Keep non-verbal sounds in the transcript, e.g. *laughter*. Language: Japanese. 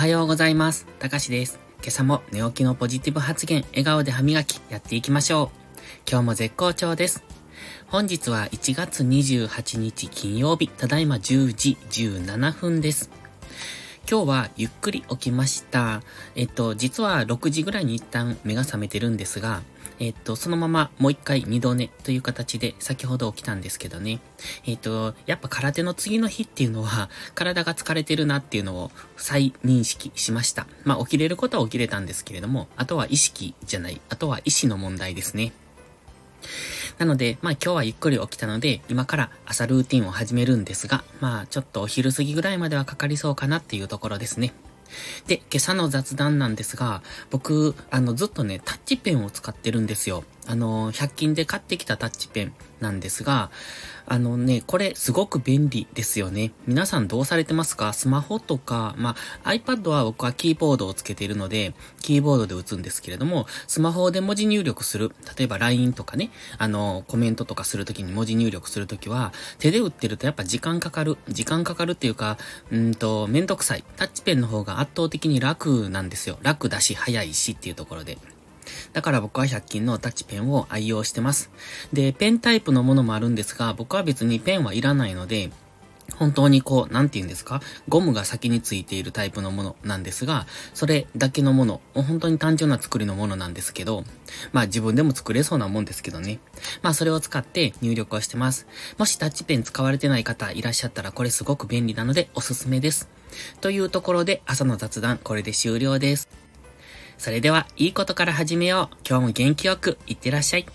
はようございます。たかしです。今朝も寝起きのポジティブ発言、笑顔で歯磨き、やっていきましょう。今日も絶好調です。本日は1月28日金曜日、ただいま10時17分です。今日はゆっくり起きました。えっと、実は6時ぐらいに一旦目が覚めてるんですが、えっと、そのままもう一回二度寝という形で先ほど起きたんですけどね。えっと、やっぱ空手の次の日っていうのは *laughs* 体が疲れてるなっていうのを再認識しました。まあ起きれることは起きれたんですけれども、あとは意識じゃない、あとは意志の問題ですね。なので、まあ今日はゆっくり起きたので、今から朝ルーティンを始めるんですが、まあちょっとお昼過ぎぐらいまではかかりそうかなっていうところですね。で、今朝の雑談なんですが、僕、あの、ずっとね、タッチペンを使ってるんですよ。あの、100均で買ってきたタッチペンなんですが、あのね、これすごく便利ですよね。皆さんどうされてますか？スマホとか、まあ、iPad は僕はキーボードをつけているので、キーボードで打つんですけれども、スマホで文字入力する。例えば LINE とかね、あの、コメントとかするときに文字入力するときは、手で打ってるとやっぱ時間かかる。時間かかるっていうか、うんと、めんどくさい。タッチペンの方が圧倒的に楽なんですよ。楽だし、早いしっていうところで。だから僕は100均のタッチペンを愛用してます。で、ペンタイプのものもあるんですが、僕は別にペンはいらないので、本当にこう、なんて言うんですか？ゴムが先についているタイプのものなんですが、それだけのもの、本当に単純な作りのものなんですけど、まあ自分でも作れそうなもんですけどね。まあそれを使って入力をしてます。もしタッチペン使われてない方いらっしゃったらこれすごく便利なのでおすすめです。というところで朝の雑談これで終了です。それでは、いいことから始めよう。今日も元気よく、いってらっしゃい。